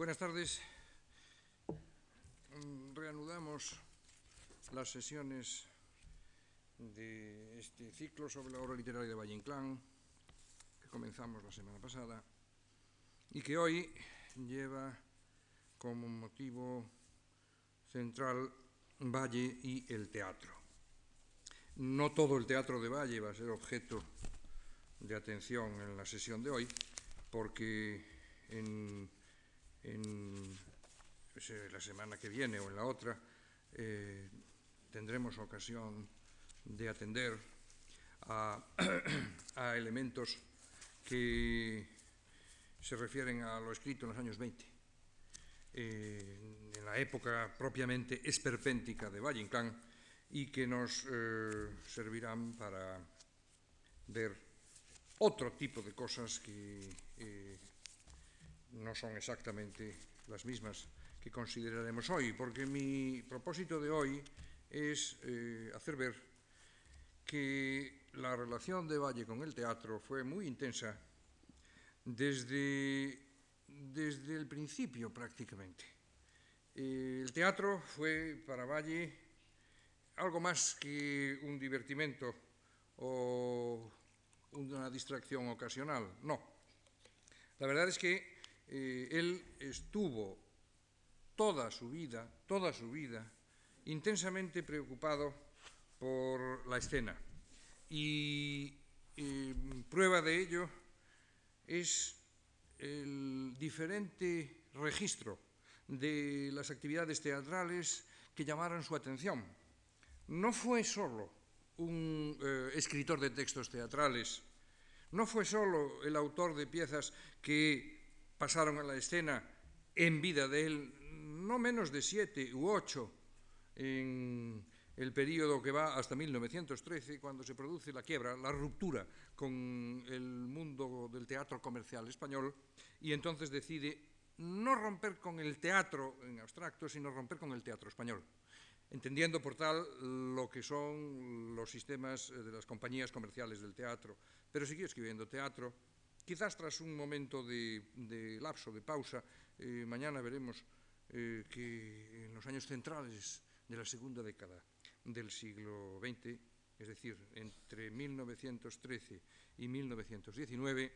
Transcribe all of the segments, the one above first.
Buenas tardes. Mm, reanudamos las sesiones de este ciclo sobre la obra literaria de Valle Inclán, que comenzamos la semana pasada, y que hoy lleva como motivo central Valle y el teatro. No todo el teatro de Valle va a ser objeto de atención en la sesión de hoy, porque en, en la semana que viene o en la otra eh, tendremos ocasión de atender a, elementos que se refieren a lo escrito en los años 20, eh, en la época propiamente esperpéntica de Valle y que nos eh, servirán para ver otro tipo de cosas que eh, no son exactamente las mismas que consideraremos hoy, porque mi propósito de hoy es eh, hacer ver que la relación de Valle con el teatro fue muy intensa desde, desde el principio prácticamente. Eh, el teatro fue para Valle algo más que un divertimento o una distracción ocasional, no. La verdad es que eh, él estuvo toda su vida, toda su vida, intensamente preocupado por la escena. Y eh, prueba de ello es el diferente registro de las actividades teatrales que llamaron su atención. No fue solo un eh, escritor de textos teatrales, no fue solo el autor de piezas que pasaron a la escena en vida de él, no menos de siete u ocho en el periodo que va hasta 1913, cuando se produce la quiebra, la ruptura con el mundo del teatro comercial español, y entonces decide no romper con el teatro en abstracto, sino romper con el teatro español entendiendo por tal lo que son los sistemas eh, de las compañías comerciales del teatro, pero siguió escribiendo teatro, Quizás tras un momento de, de lapso, de pausa, eh, mañana veremos eh, que en los años centrales de la segunda década del siglo XX, es decir, entre 1913 y 1919,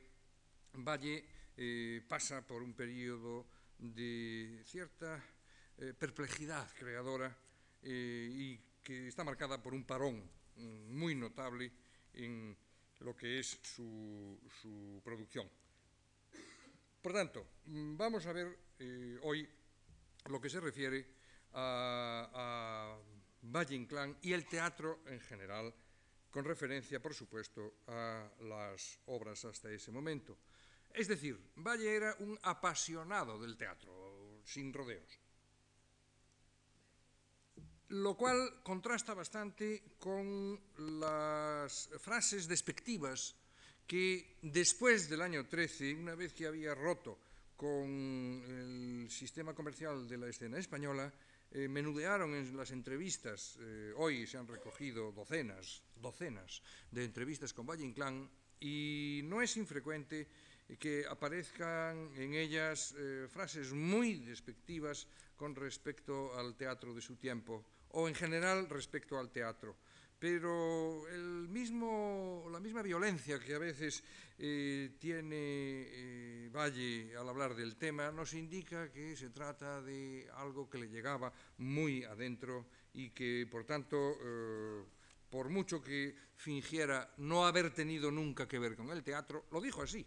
Valle eh, pasa por un periodo de cierta eh, perplejidad creadora eh, y que está marcada por un parón mm, muy notable en lo que es su, su producción. Por tanto, mm, vamos a ver eh, hoy lo que se refiere a, a Valle Inclán y el teatro en general, con referencia, por supuesto, a las obras hasta ese momento. Es decir, Valle era un apasionado del teatro, sin rodeos lo cual contrasta bastante con las frases despectivas que después del año 13, una vez que había roto con el sistema comercial de la escena española, eh, menudearon en las entrevistas, eh, hoy se han recogido docenas, docenas de entrevistas con Valle Inclán, y no es infrecuente que aparezcan en ellas eh, frases muy despectivas con respecto al teatro de su tiempo o en general respecto al teatro. Pero el mismo, la misma violencia que a veces eh, tiene eh, Valle al hablar del tema nos indica que se trata de algo que le llegaba muy adentro y que, por tanto, eh, por mucho que fingiera no haber tenido nunca que ver con el teatro, lo dijo así,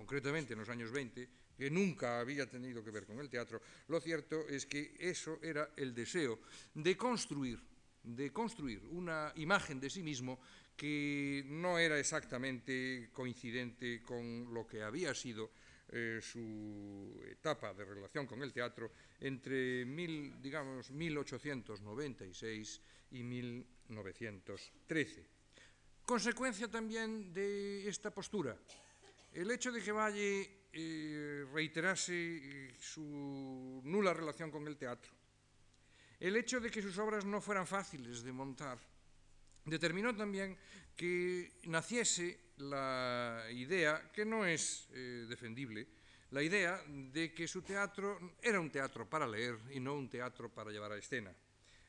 concretamente en los años 20, que nunca había tenido que ver con el teatro, lo cierto es que eso era el deseo de construir, de construir una imagen de sí mismo que no era exactamente coincidente con lo que había sido eh, su etapa de relación con el teatro entre mil, digamos, 1896 y 1913. Consecuencia también de esta postura, el hecho de que Valle eh, reiterase eh, su nula relación con el teatro, el hecho de que sus obras no fueran fáciles de montar, determinó también que naciese la idea, que no es eh, defendible, la idea de que su teatro era un teatro para leer y no un teatro para llevar a escena.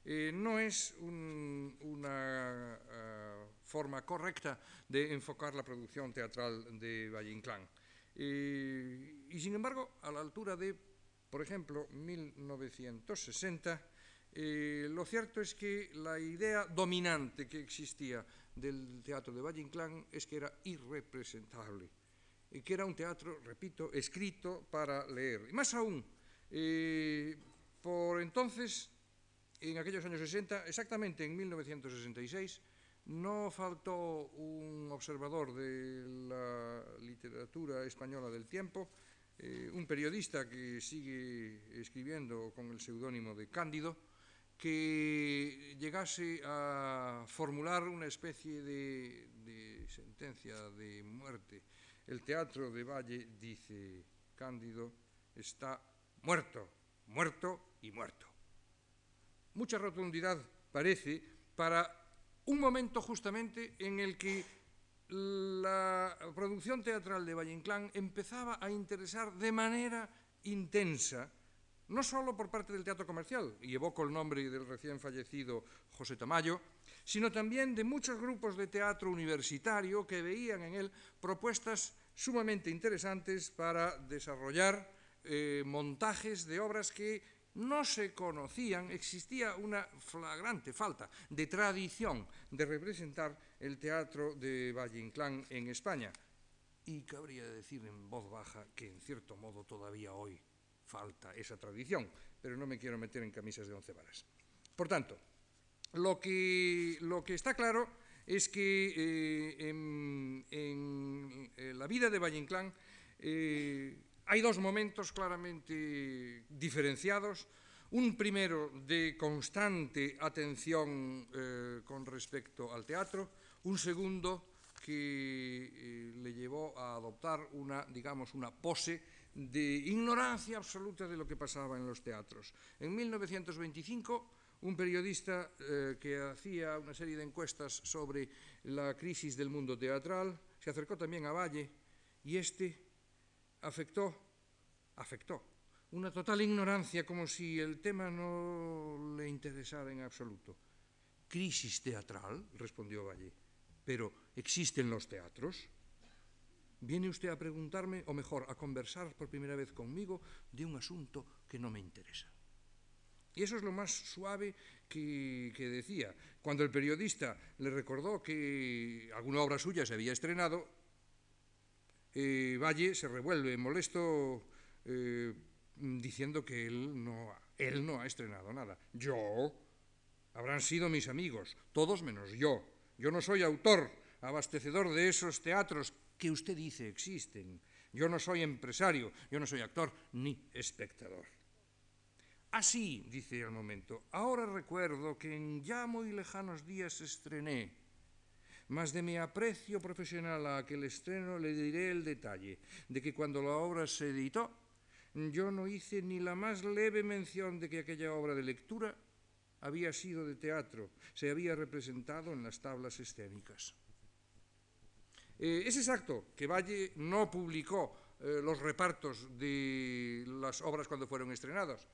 Eh, no es un, una uh, forma correcta de enfocar la producción teatral de Valle Inclán. Eh, y sin embargo, a la altura de, por ejemplo, 1960, eh, lo cierto es que la idea dominante que existía del teatro de Valle Inclán es que era irrepresentable que era un teatro, repito, escrito para leer. Y más aún, eh, por entonces, en aquellos años 60, exactamente en 1966, no faltó un observador de la literatura española del tiempo, eh, un periodista que sigue escribiendo con el seudónimo de Cándido, que llegase a formular una especie de, de sentencia de muerte el teatro de Valle, dice Cándido, está muerto, muerto y muerto. Mucha rotundidad parece para un momento justamente en el que la producción teatral de Valle Inclán empezaba a interesar de manera intensa, no solo por parte del teatro comercial, y evoco el nombre del recién fallecido José Tamayo, sino también de muchos grupos de teatro universitario que veían en él propuestas sumamente interesantes para desarrollar eh, montajes de obras que no se conocían, existía una flagrante falta de tradición de representar el teatro de Valle Inclán en España. Y cabría decir en voz baja que en cierto modo todavía hoy falta esa tradición, pero no me quiero meter en camisas de once varas. Por tanto, lo que, lo que está claro es que eh, en, en, en, la vida de Valle Inclán eh, hay dos momentos claramente diferenciados. Un primero de constante atención eh, con respecto al teatro, un segundo que eh, le llevó a adoptar una, digamos, una pose de ignorancia absoluta de lo que pasaba en los teatros. En 1925 un periodista eh, que hacía una serie de encuestas sobre la crisis del mundo teatral, se acercó también a Valle y este afectó, afectó una total ignorancia como si el tema no le interesara en absoluto. Crisis teatral, respondió Valle, pero ¿existen los teatros? Viene usted a preguntarme, o mejor, a conversar por primera vez conmigo de un asunto que no me interesa. Y eso es lo más suave que, que, decía. Cuando el periodista le recordó que alguna obra suya se había estrenado, eh, Valle se revuelve molesto eh, diciendo que él no, él no ha estrenado nada. Yo, habrán sido mis amigos, todos menos yo. Yo no soy autor, abastecedor de esos teatros que usted dice existen. Yo no soy empresario, yo no soy actor ni espectador. Así, dice al momento, ahora recuerdo que en ya muy lejanos días estrené, mas de mi aprecio profesional a aquel estreno le diré el detalle de que cuando la obra se editó, yo no hice ni la más leve mención de que aquella obra de lectura había sido de teatro, se había representado en las tablas escénicas. Eh, es exacto que Valle no publicó eh, los repartos de las obras cuando fueron estrenadas,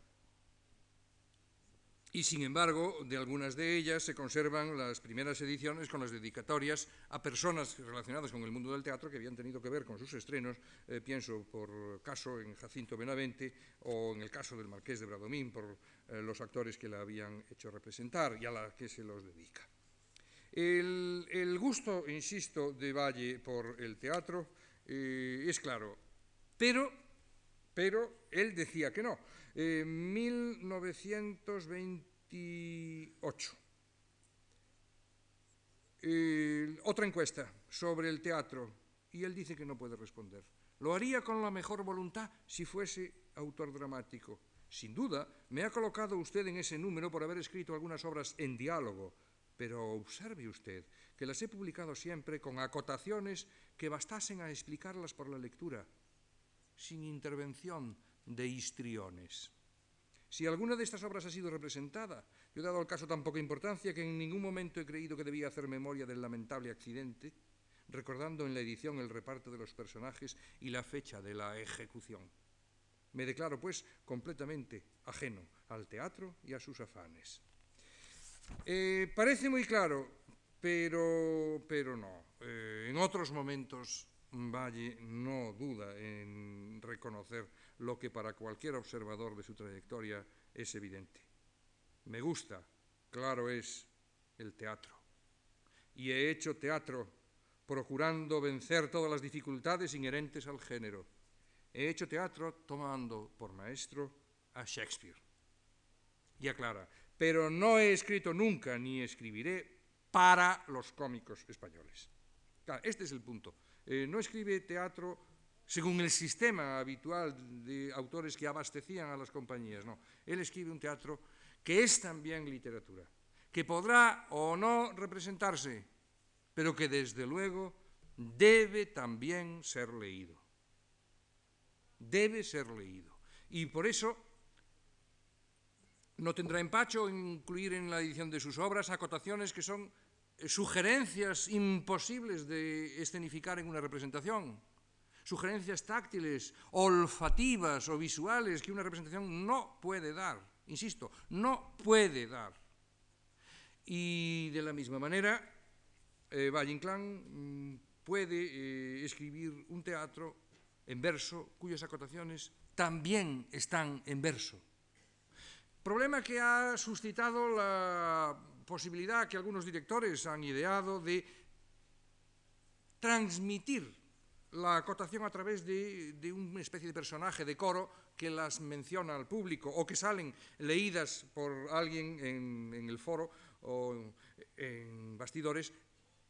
y sin embargo, de algunas de ellas se conservan las primeras ediciones con las dedicatorias a personas relacionadas con el mundo del teatro que habían tenido que ver con sus estrenos, eh, pienso por caso en Jacinto Benavente o en el caso del Marqués de Bradomín, por eh, los actores que la habían hecho representar y a la que se los dedica. El, gusto, insisto, de Valle por el teatro eh, es claro, pero, pero él decía que no. Eh, 1928. Eh, otra encuesta sobre el teatro y él dice que no puede responder. Lo haría con la mejor voluntad si fuese autor dramático. Sin duda, me ha colocado usted en ese número por haber escrito algunas obras en diálogo, pero observe usted que las he publicado siempre con acotaciones que bastasen a explicarlas por la lectura, sin intervención de histriones. Si alguna de estas obras ha sido representada, yo he dado al caso tan poca importancia que en ningún momento he creído que debía hacer memoria del lamentable accidente, recordando en la edición el reparto de los personajes y la fecha de la ejecución. Me declaro, pues, completamente ajeno al teatro y a sus afanes. Eh, parece muy claro, pero, pero no. Eh, en otros momentos, Valle no duda en reconocer lo que para cualquier observador de su trayectoria es evidente. Me gusta, claro es, el teatro. Y he hecho teatro procurando vencer todas las dificultades inherentes al género. He hecho teatro tomando por maestro a Shakespeare. Y aclara, pero no he escrito nunca ni escribiré para los cómicos españoles. Este es el punto. Eh, no escribe teatro según el sistema habitual de autores que abastecían a las compañías, no. Él escribe un teatro que es también literatura, que podrá o no representarse, pero que desde luego debe también ser leído. Debe ser leído. Y por eso no tendrá empacho incluir en la edición de sus obras acotaciones que son sugerencias imposibles de escenificar en una representación, sugerencias táctiles, olfativas o visuales que una representación no puede dar, insisto, no puede dar. Y de la misma manera, eh, Valle Inclán mm, puede eh, escribir un teatro en verso cuyas acotaciones también están en verso Problema que ha suscitado la posibilidad que algunos directores han ideado de transmitir la acotación a través de, una especie de personaje de coro que las menciona al público o que salen leídas por alguien en, el foro o en bastidores,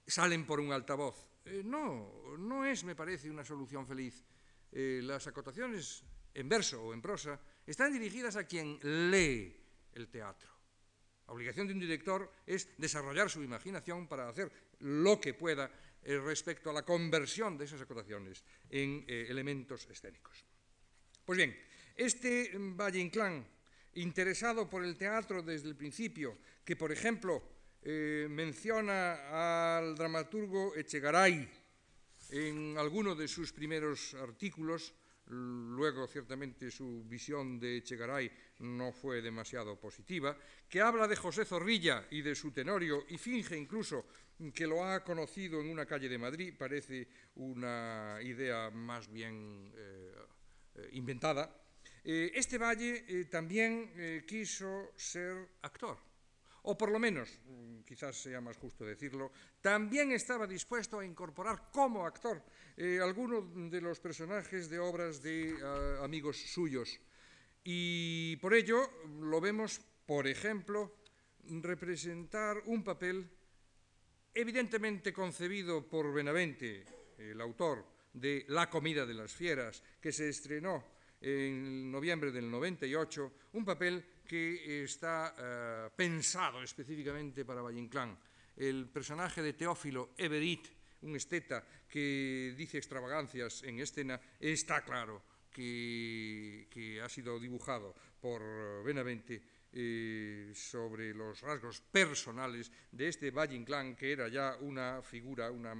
salen por un altavoz. Eh, no, no es, me parece, una solución feliz. Eh, las acotaciones en verso o en prosa están dirigidas a quien lee el teatro. La obligación de un director es desarrollar su imaginación para hacer lo que pueda eh, respecto a la conversión de esas acotaciones en eh, elementos escénicos. Pues bien, este mm, Valle Inclán, interesado por el teatro desde el principio, que por ejemplo eh, menciona al dramaturgo Echegaray en alguno de sus primeros artículos, luego ciertamente su visión de Echegaray no fue demasiado positiva, que habla de José Zorrilla y de su tenorio y finge incluso que lo ha conocido en una calle de Madrid, parece una idea más bien eh, eh, inventada. Eh, este Valle también quiso ser actor o por lo menos, mm, quizás sea más justo decirlo, también estaba dispuesto a incorporar como actor eh, algunos de los personajes de obras de ah, amigos suyos. Y por ello lo vemos, por ejemplo, representar un papel evidentemente concebido por Benavente, el autor de La comida de las fieras, que se estrenó en noviembre del 98, un papel que está eh, pensado específicamente para Valle Inclán. El personaje de Teófilo Everit, un esteta que dice extravagancias en escena, está claro que, ha sido dibujado por Benavente eh, sobre los rasgos personales de este Valle Inclán, que era ya una figura, una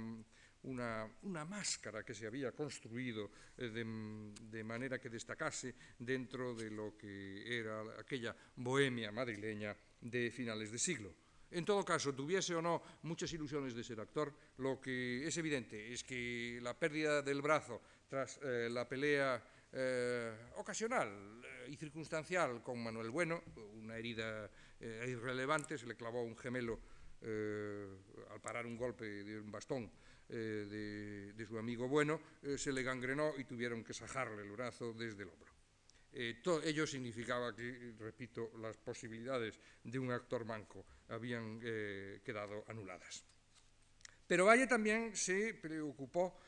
una, máscara que se había construido eh, de, manera que destacase dentro de lo que era aquella bohemia madrileña de finales de siglo. En todo caso, tuviese o no muchas ilusiones de ser actor, lo que es evidente es que la pérdida del brazo tras eh, la pelea eh, ocasional y circunstancial con Manuel Bueno, una herida irrelevante, se le clavó un gemelo al parar un golpe de un bastón eh, de, su amigo bueno, eh, se le gangrenó y tuvieron que sajarle el brazo desde el hombro. Eh, todo ello significaba que, repito, las posibilidades de un actor manco habían quedado anuladas. Pero Valle también se preocupó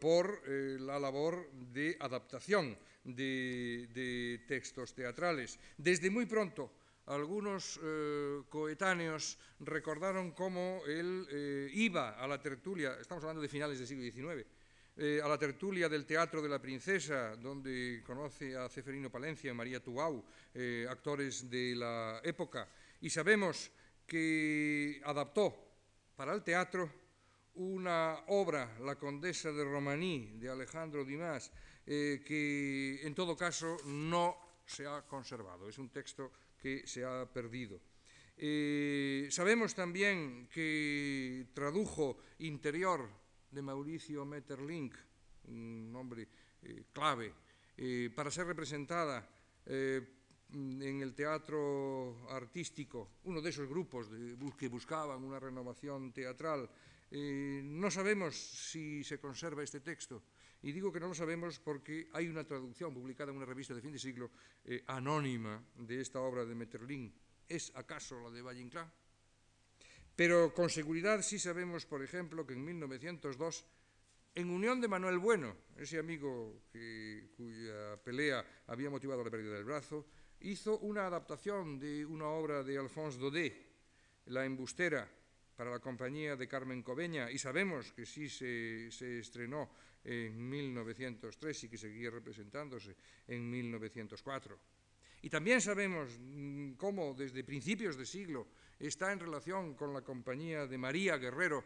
por la labor de adaptación de, textos teatrales. Desde muy pronto algunos eh, coetáneos recordaron cómo él eh, iba a la tertulia, estamos hablando de finales del siglo XIX, eh, a la tertulia del Teatro de la Princesa, donde conoce a Ceferino Palencia María Tubau, actores de la época, y sabemos que adaptó para el teatro una obra, La Condesa de Romaní, de Alejandro Dimas, que en todo caso no se ha conservado, es un texto que se ha perdido. Eh, sabemos también que tradujo Interior de Mauricio Metterlink, un nombre eh, clave, eh, para ser representada en el teatro artístico, uno de esos grupos que buscaban una renovación teatral. no sabemos si se conserva este texto. Y digo que no lo sabemos porque hay una traducción publicada en una revista de fin de siglo anónima de esta obra de Metterlink, ¿Es acaso la de Valle? Pero con seguridad sí sabemos, por ejemplo, que en 1902, en unión de Manuel Bueno, ese amigo cuya pelea había motivado la pérdida del brazo, hizo una adaptación de una obra de Alphonse Daudet, La embustera, para la compañía de Carmen Cobeña, y sabemos que sí se estrenó en 1903 y que seguía representándose en 1904. Y también sabemos mm, cómo desde principios de siglo está en relación con la compañía de María Guerrero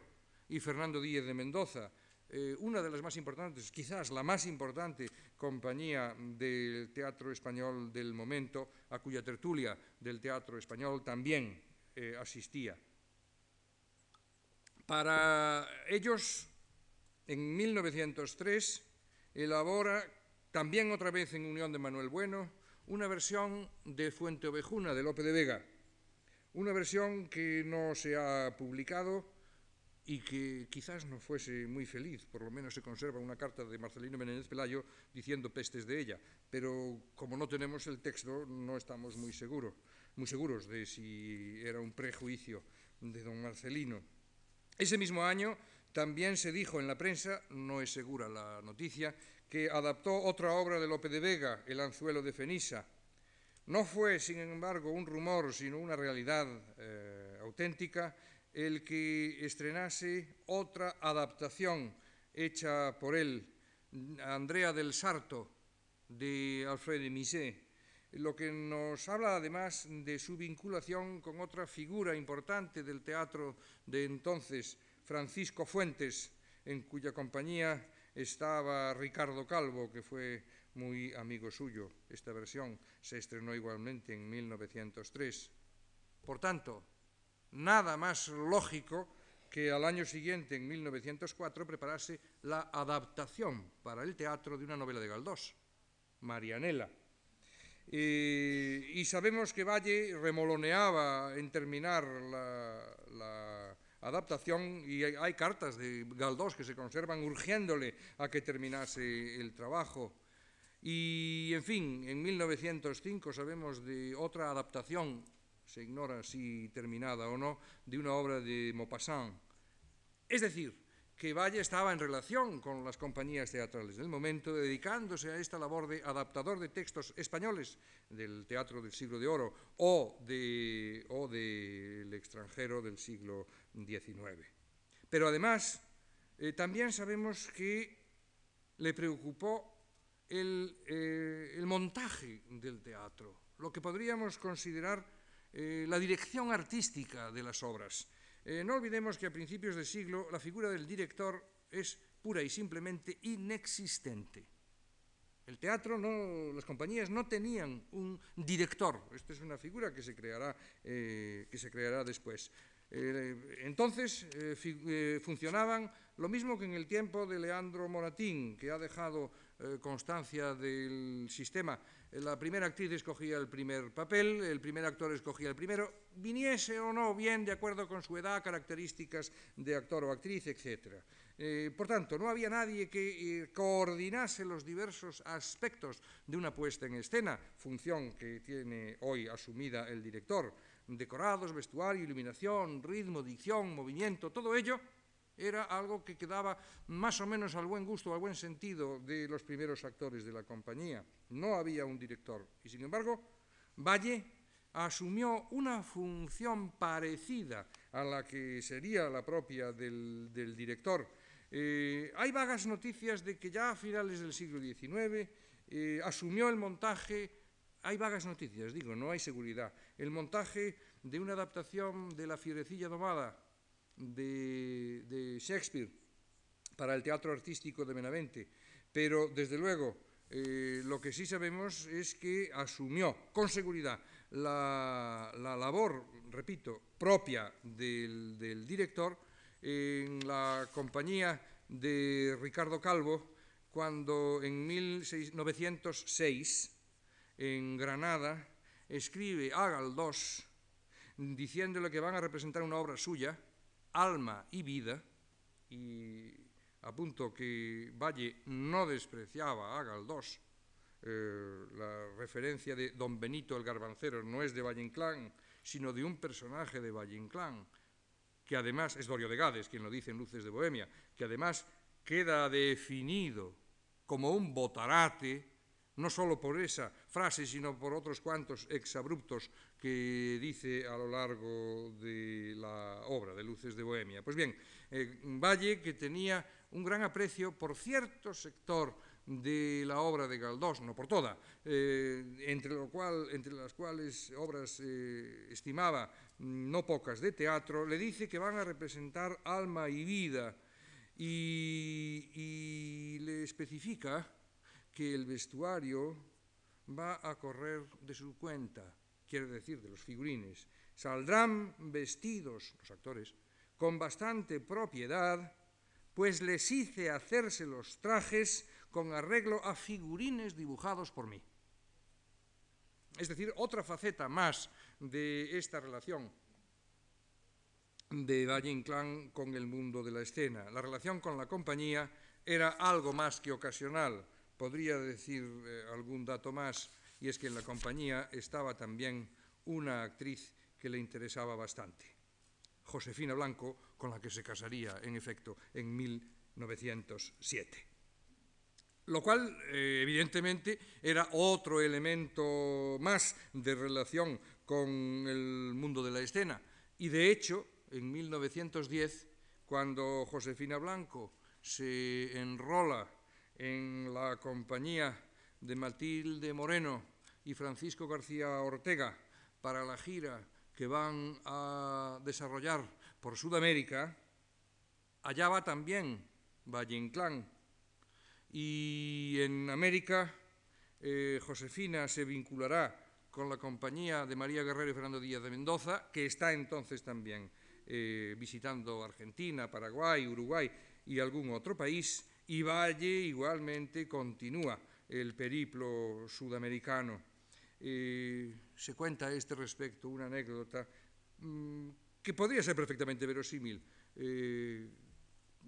y Fernando Díez de Mendoza, eh, una de las más importantes, quizás la más importante compañía del teatro español del momento, a cuya tertulia del teatro español también eh, asistía. Para ellos, en 1903, elabora, también otra vez en unión de Manuel Bueno, una versión de Fuente Ovejuna, de Lope de Vega, una versión que no se ha publicado y que quizás no fuese muy feliz, por lo menos se conserva una carta de Marcelino Menéndez Pelayo diciendo pestes de ella, pero como no tenemos el texto no estamos muy, seguro, muy seguros de si era un prejuicio de don Marcelino. Ese mismo año también se dijo en la prensa, no es segura la noticia, que adaptó otra obra de Lope de Vega, El anzuelo de Fenisa. No fue, sin embargo, un rumor, sino una realidad eh, auténtica, el que estrenase otra adaptación hecha por él, Andrea del Sarto, de Alfred de Misé, lo que nos habla además de su vinculación con otra figura importante del teatro de entonces, Francisco Fuentes, en cuya compañía estaba Ricardo Calvo, que fue muy amigo suyo. Esta versión se estrenó igualmente en 1903. Por tanto, nada más lógico que al año siguiente, en 1904, preparase la adaptación para el teatro de una novela de Galdós, Marianela. y sabemos que Valle remoloneaba en terminar la adaptación y hay, cartas de Galdós que se conservan urgiéndole a que terminase el trabajo. Y, en fin, en 1905 sabemos de otra adaptación, se ignora si terminada o no, de una obra de Maupassant. Es decir, que Valle estaba en relación con las compañías teatrales del momento, dedicándose a esta labor de adaptador de textos españoles del teatro del siglo de oro o, de, o del extranjero del siglo Pero además, eh, también sabemos que le preocupó el, eh, el, montaje del teatro, lo que podríamos considerar eh, la dirección artística de las obras. No olvidemos que a principios de siglo la figura del director es pura y simplemente inexistente. El teatro, las compañías no tenían un director. Esta es una figura que se creará, que se creará después. Eh, entonces eh, eh, funcionaban lo mismo que en el tiempo de Leandro Moratín, que ha dejado constancia del sistema. La primera actriz escogía el primer papel, el primer actor escogía el primero, viniese o no bien de acuerdo con su edad, características de actor o actriz, etc. Por tanto, no había nadie que coordinase los diversos aspectos de una puesta en escena, función que tiene hoy asumida el director. Decorados, vestuario, iluminación, ritmo, dicción, movimiento, todo ello era algo que quedaba más o menos al buen gusto, al buen sentido de los primeros actores de la compañía. No había un director. Y sin embargo, Valle asumió una función parecida a la que sería la propia del, director. Eh, hay vagas noticias de que ya a finales del siglo XIX eh, asumió el montaje, hay vagas noticias, digo, no hay seguridad, el montaje de una adaptación de La fierecilla domada de, Shakespeare para el teatro artístico de Benavente, pero desde luego eh, lo que sí sabemos es que asumió con seguridad la, la labor, repito, propia del, del, director en la compañía de Ricardo Calvo cuando en 1906 en Granada escribe a Galdós diciéndole que van a representar una obra suya, Alma y Vida, y apunto que Valle no despreciaba a Galdós, eh, la referencia de don Benito el Garbancero no es de Valle Inclán, sino de un personaje de Valle Inclán, que además, es Dorio de Gades quien lo dice en Luces de Bohemia, que además queda definido como un botarate, no solo por esa frase, sino por otros cuantos exabruptos que dice a lo largo de la obra de Luces de Bohemia. Pues bien, eh, Valle, que tenía un gran aprecio por cierto sector de la obra de Galdós, no por toda, eh, entre, las cuales obras eh, estimaba no pocas de teatro, le dice que van a representar alma y vida y le especifica que el vestuario va a correr de su cuenta, quiere decir de los figurines. Saldrán vestidos, los actores, con bastante propiedad, pues les hice hacerse los trajes con arreglo a figurines dibujados por mí. Es decir, otra faceta más de esta relación de Valle Inclán con el mundo de la escena. La relación con la compañía era algo más que ocasional. Podría decir eh, algún dato más, y es que en la compañía estaba también una actriz que le interesaba bastante, Josefina Blanco, con la que se casaría, en efecto, en 1907 lo cual eh, evidentemente era otro elemento más de relación con el mundo de la escena. Y de hecho, en 1910, cuando Josefina Blanco se enrola en la compañía de Matilde Moreno y Francisco García Ortega para la gira que van a desarrollar por Sudamérica, allá va también Valle Inclán, y en América, eh, Josefina se vinculará con la compañía de María Guerrero y Fernando Díaz de Mendoza, que está entonces también eh, visitando Argentina, Paraguay, Uruguay y algún otro país, y Valle igualmente continúa el periplo sudamericano. Eh, se cuenta a este respecto una anécdota mmm, que podría ser perfectamente verosímil. Eh,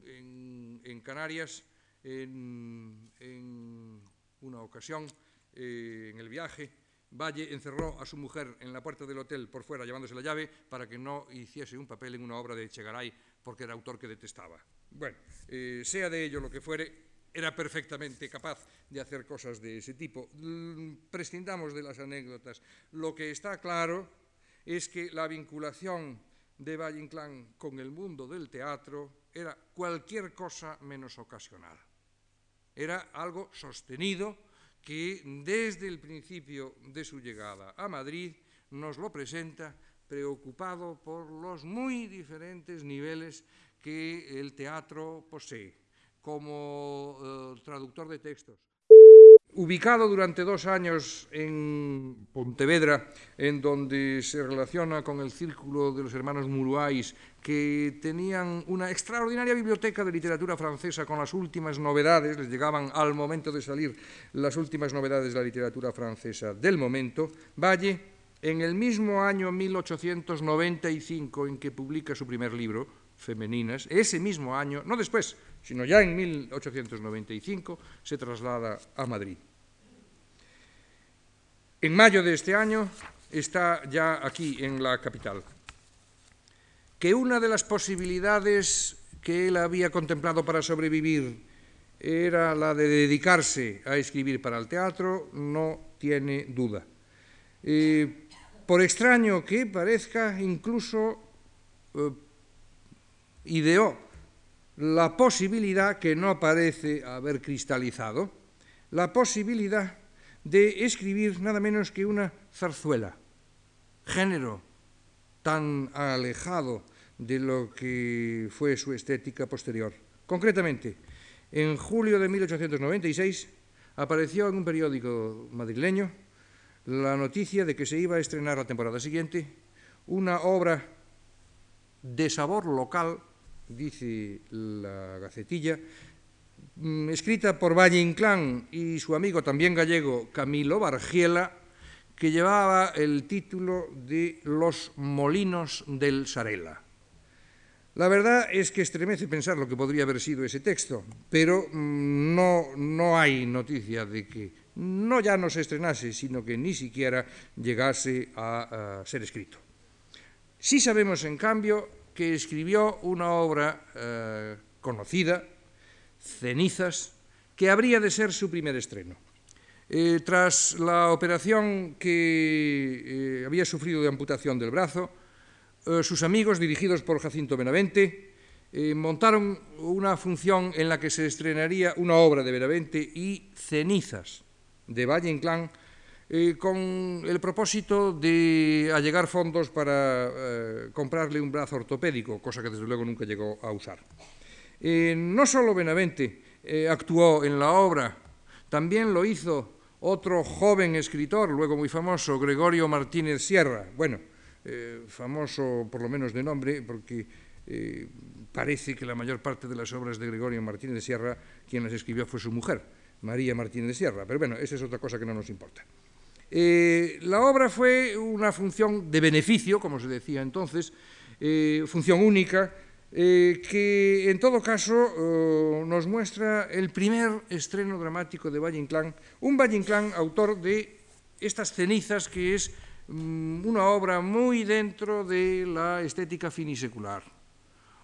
en, Canarias, en, en una ocasión, eh, en el viaje, Valle encerró a su mujer en la puerta del hotel por fuera llevándose la llave para que no hiciese un papel en una obra de Echegaray porque era autor que detestaba. Bueno, eh, sea de ello lo que fuere, era perfectamente capaz de hacer cosas de ese tipo. Mm, prescindamos de las anécdotas. Lo que está claro es que la vinculación de Valle Inclán con el mundo del teatro era cualquier cosa menos ocasional era algo sostenido que desde el principio de su llegada a Madrid nos lo presenta preocupado por los muy diferentes niveles que el teatro posee, como eh, traductor de textos, ubicado durante dos años en Pontevedra, en donde se relaciona con el círculo de los hermanos Muruáis, que tenían una extraordinaria biblioteca de literatura francesa con las últimas novedades, les llegaban al momento de salir las últimas novedades de la literatura francesa del momento, Valle, en el mismo año 1895 en que publica su primer libro, Femeninas, ese mismo año, no después, sino ya en 1895, se traslada a Madrid. En mayo de este año está ya aquí en la capital. Que una de las posibilidades que él había contemplado para sobrevivir era la de dedicarse a escribir para el teatro, no tiene duda. Eh, por extraño que parezca, incluso eh, ideó la posibilidad que no parece haber cristalizado, la posibilidad de escribir nada menos que una zarzuela, género tan alejado de lo que fue su estética posterior. Concretamente, en julio de 1896 apareció en un periódico madrileño la noticia de que se iba a estrenar la temporada siguiente una obra de sabor local, dice la gacetilla, mm, escrita por Valle Inclán y su amigo también gallego Camilo Bargiela, que llevaba el título de Los molinos del Sarela. La verdad es que estremece pensar lo que podría haber sido ese texto, pero mm, no, no hay noticia de que no ya no se estrenase, sino que ni siquiera llegase a, a ser escrito. Sí sabemos, en cambio, que escribió una obra eh, conocida, Cenizas, que habría de ser su primer estreno. Eh, tras la operación que eh, había sufrido de amputación del brazo, sus amigos, dirigidos por Jacinto Benavente, montaron una función en la que se estrenaría una obra de Benavente y Cenizas de Valle Inclán, eh, con el propósito de allegar fondos para eh, comprarle un brazo ortopédico, cosa que desde luego nunca llegó a usar. Eh, no solo Benavente actuó en la obra, también lo hizo otro joven escritor, luego muy famoso, Gregorio Martínez Sierra. Bueno, famoso por lo menos de nombre, porque parece que la mayor parte de las obras de Gregorio Martínez Sierra, quien las escribió fue su mujer, María Martínez Sierra. Pero bueno, esa es otra cosa que no nos importa. Eh, la obra fue una función de beneficio, como se decía entonces, eh, función única, eh, que en todo caso eh, nos muestra el primer estreno dramático de Valle Inclán, un Valle Inclán autor de estas cenizas que es mm, una obra muy dentro de la estética finisecular,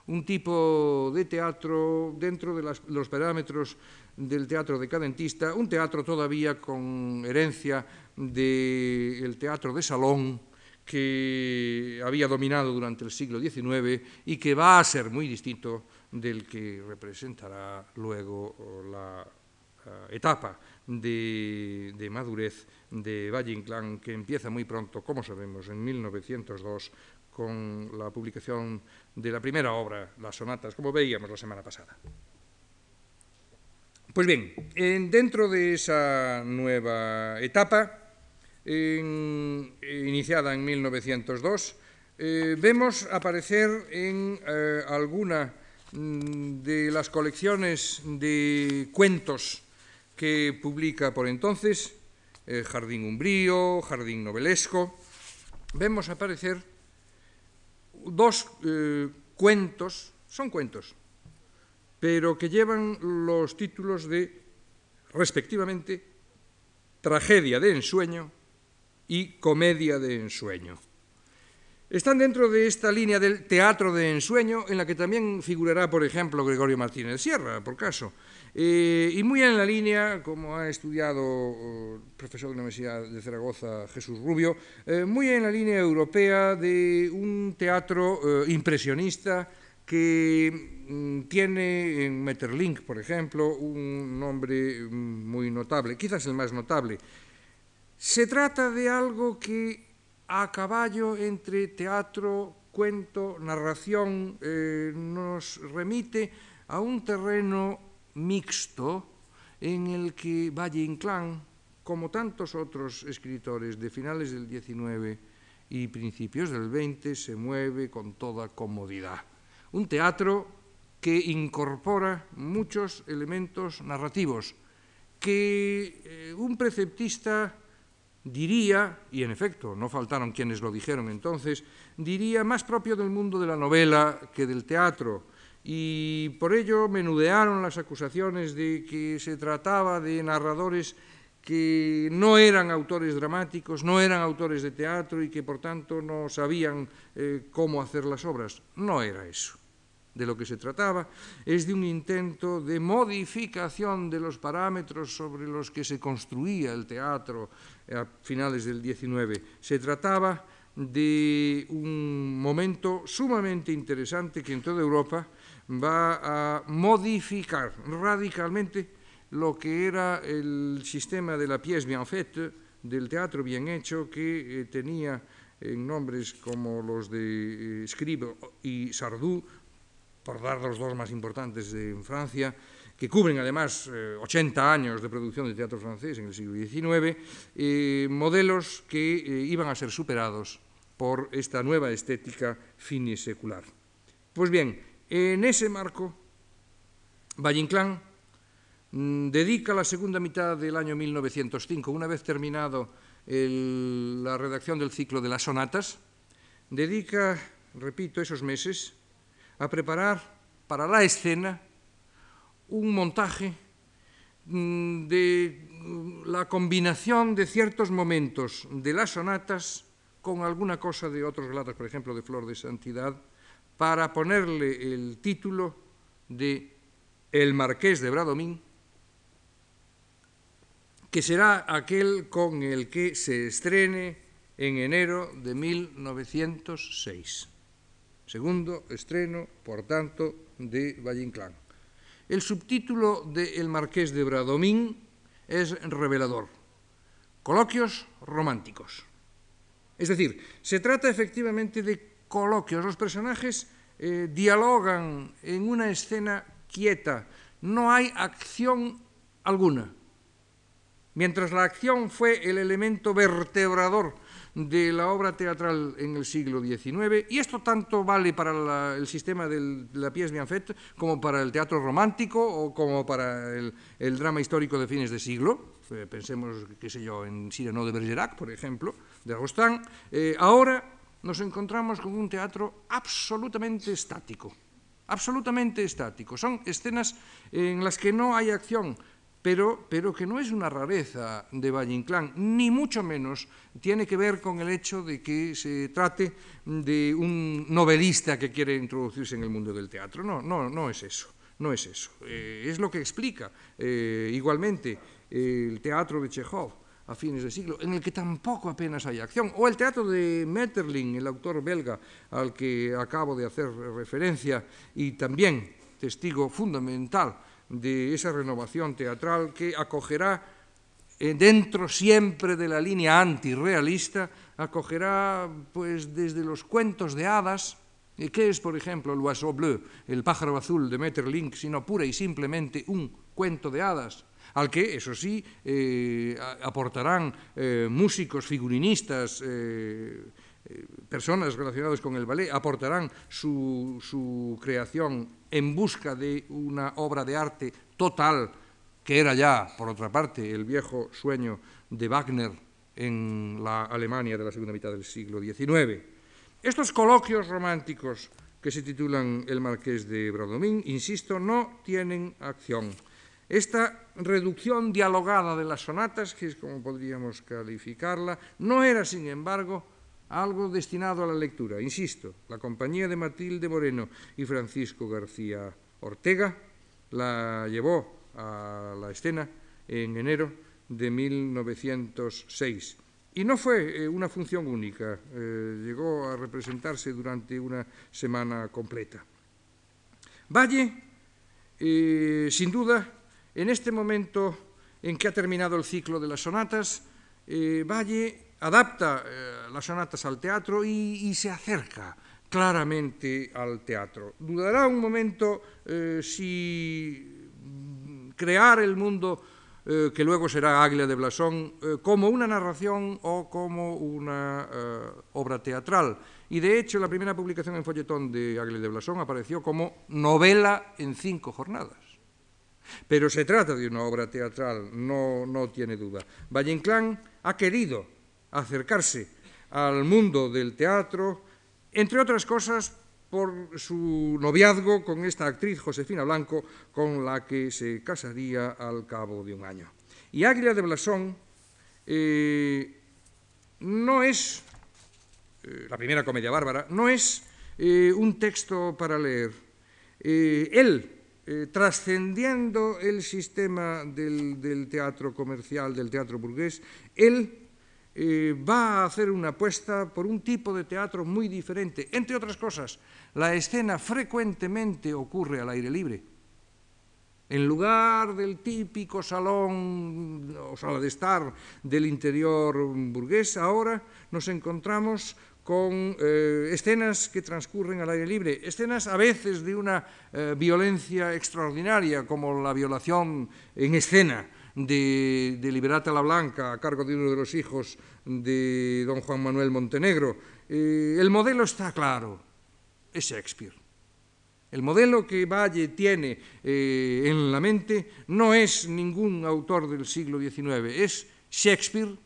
un tipo de teatro dentro de los parámetros del teatro decadentista, un teatro todavía con herencia del teatro de salón que había dominado durante el siglo XIX y que va a ser muy distinto del que representará luego la uh, etapa de, de, madurez de Valle Inclán, que empieza muy pronto, como sabemos, en 1902, con la publicación de la primera obra, las sonatas, como veíamos la semana pasada. Pues bien, en, dentro de esa nueva etapa, iniciada en 1902, eh, vemos aparecer en eh, alguna mm, de las colecciones de cuentos que publica por entonces, eh, Jardín Umbrío, Jardín Novelesco, vemos aparecer dos cuentos, son cuentos, pero que llevan los títulos de, respectivamente, Tragedia de ensueño y Comedia de ensueño. Están dentro de esta línea del teatro de ensueño, en la que también figurará, por ejemplo, Gregorio Martínez Sierra, por caso. Eh, y muy en la línea, como ha estudiado el profesor de la Universidad de Zaragoza, Jesús Rubio, eh, muy en la línea europea de un teatro eh, impresionista que mm, tiene en Metterlink, por ejemplo, un nombre mm, muy notable, quizás el más notable. Se trata de algo que a caballo entre teatro, cuento, narración, eh, nos remite a un terreno mixto en el que Valle Inclán, como tantos otros escritores de finales del XIX y principios del XX, se mueve con toda comodidad. Un teatro que incorpora muchos elementos narrativos, que eh, un preceptista diría, y en efecto no faltaron quienes lo dijeron entonces, diría más propio del mundo de la novela que del teatro, y por ello menudearon las acusaciones de que se trataba de narradores que no eran autores dramáticos, no eran autores de teatro y que por tanto no sabían eh, cómo hacer las obras. No era eso de lo que se trataba, es de un intento de modificación de los parámetros sobre los que se construía el teatro a finales del XIX. Se trataba de un momento sumamente interesante que en toda Europa va a modificar radicalmente lo que era el sistema de la pièce bien faite, del teatro bien hecho, que eh, tenía en nombres como los de Scribe y Sardou, por dar los dos más importantes de, Francia, que cubren además eh, 80 años de producción de teatro francés en el siglo XIX, eh, modelos que eh, iban a ser superados por esta nueva estética finisecular. Pues bien, en ese marco, Valle Inclán mmm, dedica la segunda mitad del año 1905, una vez terminado la redacción del ciclo de las sonatas, dedica, repito, esos meses a preparar para la escena un montaje mm, de la combinación de ciertos momentos de las sonatas con alguna cosa de otros relatos, por ejemplo, de Flor de Santidad, para ponerle el título de El Marqués de Bradomín, que será aquel con el que se estrene en enero de 1906. Segundo estreno, por tanto, de Valle Inclán. El subtítulo de El Marqués de Bradomín es revelador. Coloquios románticos. Es decir, se trata efectivamente de coloquios. Los personajes eh, dialogan en una escena quieta. No hay acción alguna. Mientras la acción fue el elemento vertebrador de la obra teatral en el siglo XIX, y esto tanto vale para el sistema de la pièce bien faite como para el teatro romántico o como para el, drama histórico de fines de siglo. Eh, pensemos, qué sé yo, en Cyrano de Bergerac, por ejemplo, de Rostand. Eh, ahora nos encontramos con un teatro absolutamente estático, absolutamente estático. Son escenas en las que no hay acción, pero, pero, que no es una rareza de Valle Inclán, ni mucho menos tiene que ver con el hecho de que se trate de un novelista que quiere introducirse en el mundo del teatro. No, no, no es eso, no es eso. Eh, es lo que explica eh, igualmente el teatro de Chekhov a fines de siglo, en el que tampoco apenas hay acción, o el teatro de Metterling, el autor belga al que acabo de hacer referencia, y también testigo fundamental de esa renovación teatral que acogerá eh, dentro siempre de la línea antirrealista, acogerá pues desde los cuentos de hadas, eh, ¿qué es por ejemplo L'Oiseau Bleu, el pájaro azul de Maeterlinck, sino pura y simplemente un cuento de hadas? al que, eso sí, eh, aportarán eh, músicos, figurinistas, eh, personas relacionadas con el ballet, aportarán su, su creación en busca de una obra de arte total, que era ya, por otra parte, el viejo sueño de Wagner en la Alemania de la segunda mitad del siglo XIX. Estos coloquios románticos que se titulan El Marqués de Bradomín, insisto, no tienen acción. Esta reducción dialogada de las sonatas, que es como podríamos calificarla, no era, sin embargo, algo destinado a la lectura. Insisto, la compañía de Matilde Moreno y Francisco García Ortega la llevó a la escena en enero de 1906. Y no fue eh, una función única, eh, llegó a representarse durante una semana completa. Valle, eh, sin duda, en este momento en que ha terminado el ciclo de las sonatas, Valle adapta eh, las sonatas al teatro y, se acerca claramente al teatro. Dudará un momento eh, si crear el mundo eh, que luego será Águila de Blasón como una narración o como una obra teatral. Y de hecho la primera publicación en folletón de Águila de Blasón apareció como novela en cinco jornadas. Pero se trata de una obra teatral, no, no tiene duda. Valle Inclán ha querido acercarse al mundo del teatro, entre otras cosas por su noviazgo con esta actriz Josefina Blanco, con la que se casaría al cabo de un año. Y Águila de Blasón eh, no es, eh, la primera comedia bárbara, no es eh, un texto para leer. Él, trascendiendo el sistema del, del teatro comercial, del teatro burgués, él eh, va a hacer una apuesta por un tipo de teatro muy diferente. Entre otras cosas, la escena frecuentemente ocurre al aire libre. En lugar del típico salón o sala de estar del interior burgués, ahora nos encontramos con eh, escenas que transcurren al aire libre, escenas a veces de una eh, violencia extraordinaria, como la violación en escena de, Liberata la Blanca a cargo de uno de los hijos de don Juan Manuel Montenegro. Eh, el modelo está claro, es Shakespeare. El modelo que Valle tiene eh, en la mente no es ningún autor del siglo XIX, es Shakespeare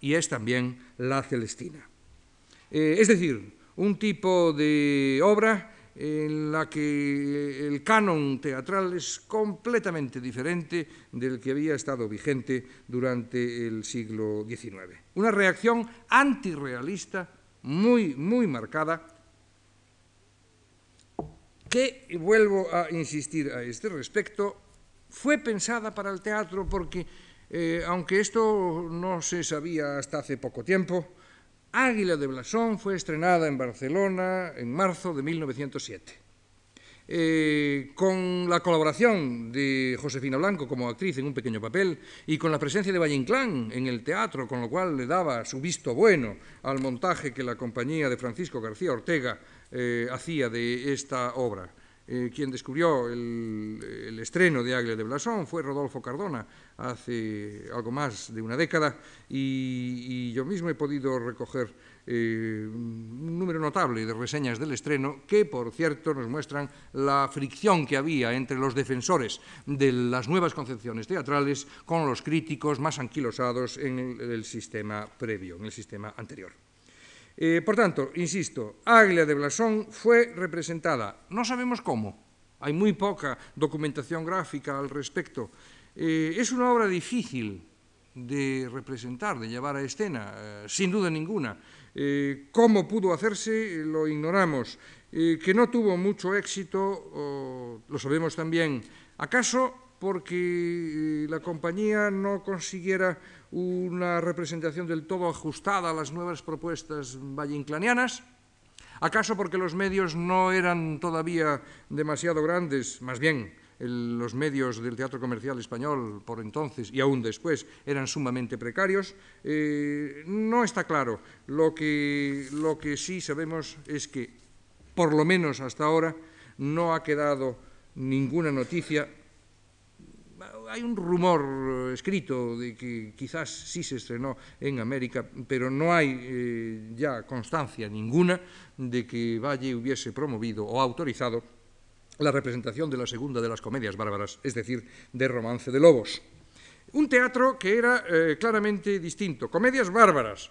y es también La Celestina. Eh, es decir, un tipo de obra en la que el canon teatral es completamente diferente del que había estado vigente durante el siglo XIX. Una reacción antirrealista muy, muy marcada, que, y vuelvo a insistir a este respecto, fue pensada para el teatro porque, eh, aunque esto no se sabía hasta hace poco tiempo, Águila de Blasón fue estrenada en Barcelona en marzo de 1907. Eh, con la colaboración de Josefina Blanco como actriz en un pequeño papel y con la presencia de Valle Inclán en el teatro, con lo cual le daba su visto bueno al montaje que la compañía de Francisco García Ortega eh, hacía de esta obra. Eh, quien descubrió el, estreno de Águila de Blasón fue Rodolfo Cardona hace algo más de una década y, yo mismo he podido recoger eh, un número notable de reseñas del estreno que, por cierto, nos muestran la fricción que había entre los defensores de las nuevas concepciones teatrales con los críticos más anquilosados en el sistema previo, en el sistema anterior. Eh, por tanto, insisto, Águila de Blasón fue representada, no sabemos cómo, hay muy poca documentación gráfica al respecto. Eh, es una obra difícil de representar, de llevar a escena, eh, sin duda ninguna. Cómo pudo hacerse lo ignoramos. Que no tuvo mucho éxito, lo sabemos también. ¿Acaso porque la compañía no consiguiera una representación del todo ajustada a las nuevas propuestas valleinclanianas? ¿Acaso porque los medios no eran todavía demasiado grandes? Más bien, los medios del teatro comercial español por entonces y aún después eran sumamente precarios. Eh, no está claro. Lo que, lo que sí sabemos es que, por lo menos hasta ahora, no ha quedado ninguna noticia hay un rumor eh, escrito de que quizás sí se estrenó en América, pero no hay eh, ya constancia ninguna de que Valle hubiese promovido o autorizado la representación de la segunda de las comedias bárbaras, es decir, de Romance de Lobos. Un teatro que era eh, claramente distinto. Comedias bárbaras,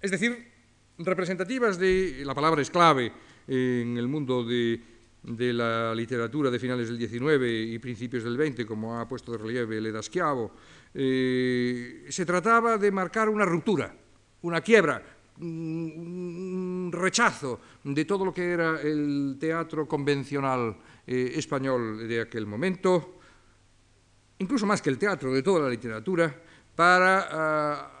es decir, representativas de, la palabra es clave en el mundo de de la literatura de finales del XIX y principios del XX, como ha puesto de relieve Leda Schiavo, eh, se trataba de marcar una ruptura, una quiebra, un rechazo de todo lo que era el teatro convencional eh, español de aquel momento, incluso más que el teatro, de toda la literatura, para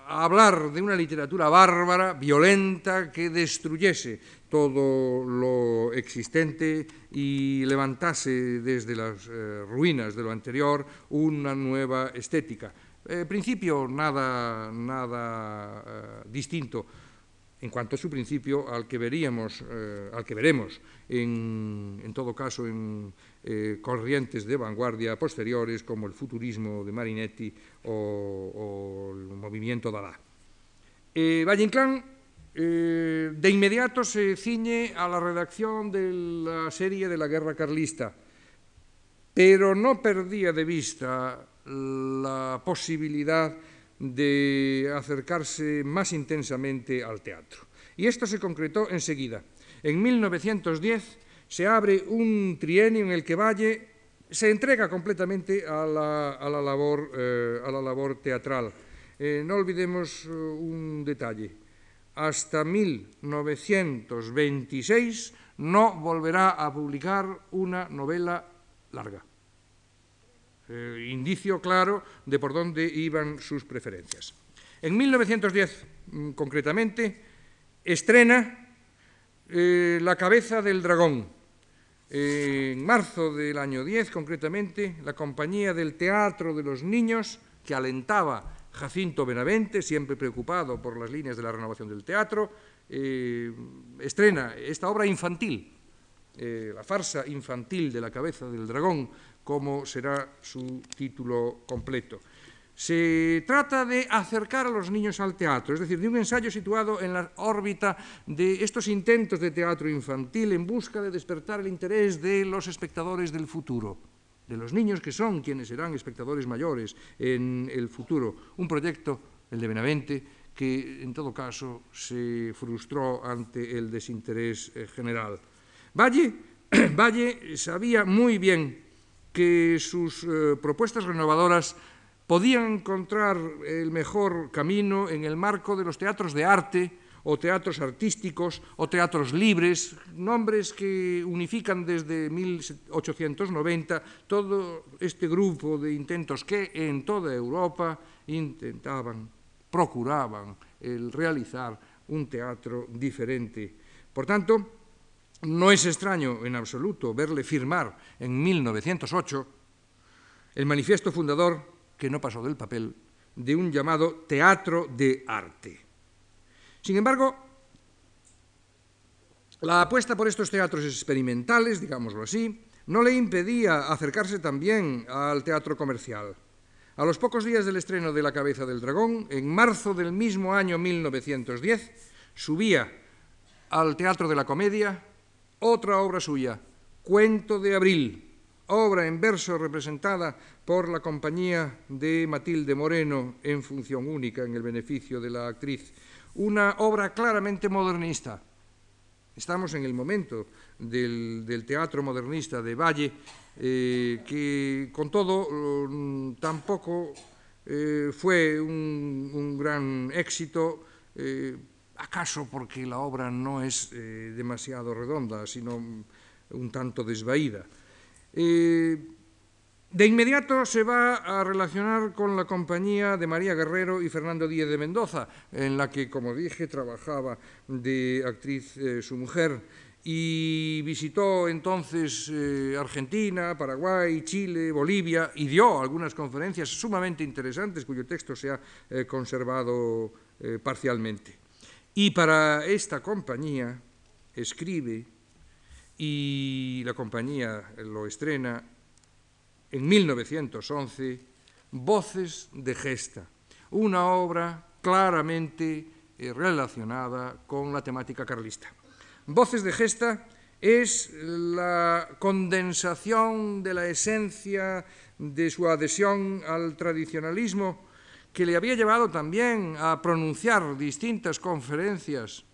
uh, hablar de una literatura bárbara, violenta, que destruyese todo lo existente y levantase desde las eh, ruinas de lo anterior una nueva estética. Eh, principio nada, nada eh, distinto en cuanto a su principio al que veríamos, al que veremos en, en todo caso en corrientes de vanguardia posteriores como el futurismo de Marinetti o, el movimiento Dada. Eh, eh, de inmediato se ciñe a la redacción de la serie de la guerra carlista, pero no perdía de vista la posibilidad de acercarse más intensamente al teatro. Y esto se concretó enseguida. En 1910 se abre un trienio en el que Valle se entrega completamente a la, eh, labor, teatral. Eh, no olvidemos un detalle. Hasta 1926 no volverá a publicar una novela larga eh, indicio claro de por dónde iban sus preferencias. En 1910, mm, concretamente, estrena eh, La cabeza del dragón, En marzo del año 10, concretamente, la compañía del Teatro de los Niños, que alentaba Jacinto Benavente, siempre preocupado por las líneas de la renovación del teatro, eh, estrena esta obra infantil, eh, la farsa infantil de la cabeza del dragón, como será su título completo. Se trata de acercar a los niños al teatro, es decir, de un ensayo situado en la órbita de estos intentos de teatro infantil en busca de despertar el interés de los espectadores del futuro, de los niños que son quienes serán espectadores mayores en el futuro. Un proyecto, el de Benavente, que en todo caso se frustró ante el desinterés eh, general. Valle, Valle sabía muy bien que sus eh, propuestas renovadoras podían encontrar el mejor camino en el marco de los teatros de arte ou teatros artísticos, ou teatros libres, nombres que unifican desde 1890 todo este grupo de intentos que en toda Europa intentaban, procuraban el realizar un teatro diferente. Por tanto, no es extraño en absoluto verle firmar en 1908 el manifiesto fundador, que no pasó del papel, de un llamado teatro de arte. Sin embargo, la apuesta por estos teatros experimentales, digámoslo así, no le impedía acercarse también al teatro comercial. A los pocos días del estreno de La cabeza del dragón, en marzo del mismo año 1910, subía al Teatro de la Comedia otra obra suya, Cuento de Abril, obra en verso representada por la compañía de Matilde Moreno en función única en el beneficio de la actriz. Una obra claramente modernista. Estamos en el momento del, teatro modernista de Valle, eh, que con todo mm, tampoco eh, fue un, gran éxito, eh, acaso porque la obra no es demasiado redonda, sino un tanto desvaída. Eh, de inmediato se va a relacionar con la compañía de María Guerrero y Fernando Díez de Mendoza, en la que, como dije, trabajaba de actriz eh, su mujer, y visitó entonces eh, Argentina, Paraguay, Chile, Bolivia, y dio algunas conferencias sumamente interesantes, cuyo texto se ha conservado parcialmente. Y para esta compañía escribe y la compañía lo estrena en 1911, Voces de Gesta, una obra claramente eh, relacionada con la temática carlista. Voces de Gesta es la condensación de la esencia de su adhesión al tradicionalismo que le había llevado también a pronunciar distintas conferencias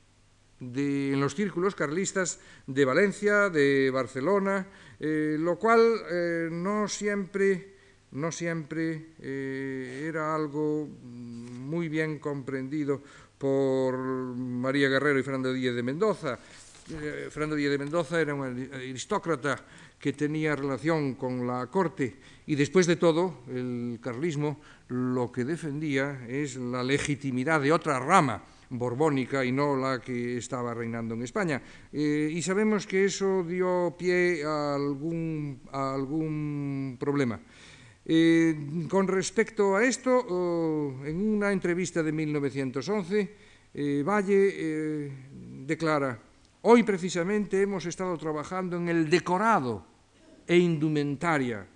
de, en los círculos carlistas de Valencia, de Barcelona eh, lo cual eh, no siempre, no siempre eh, era algo muy bien comprendido por María Guerrero y Fernando Díez de Mendoza. Fernando Díez de Mendoza era un aristócrata que tenía relación con la corte y después de todo el carlismo lo que defendía es la legitimidad de otra rama borbónica y no la que estaba reinando en España. Eh, y sabemos que eso dio pie a algún, a algún problema. Eh, con respecto a esto, oh, en una entrevista de 1911, eh, Valle eh, declara, hoy precisamente hemos estado trabajando en el decorado e indumentaria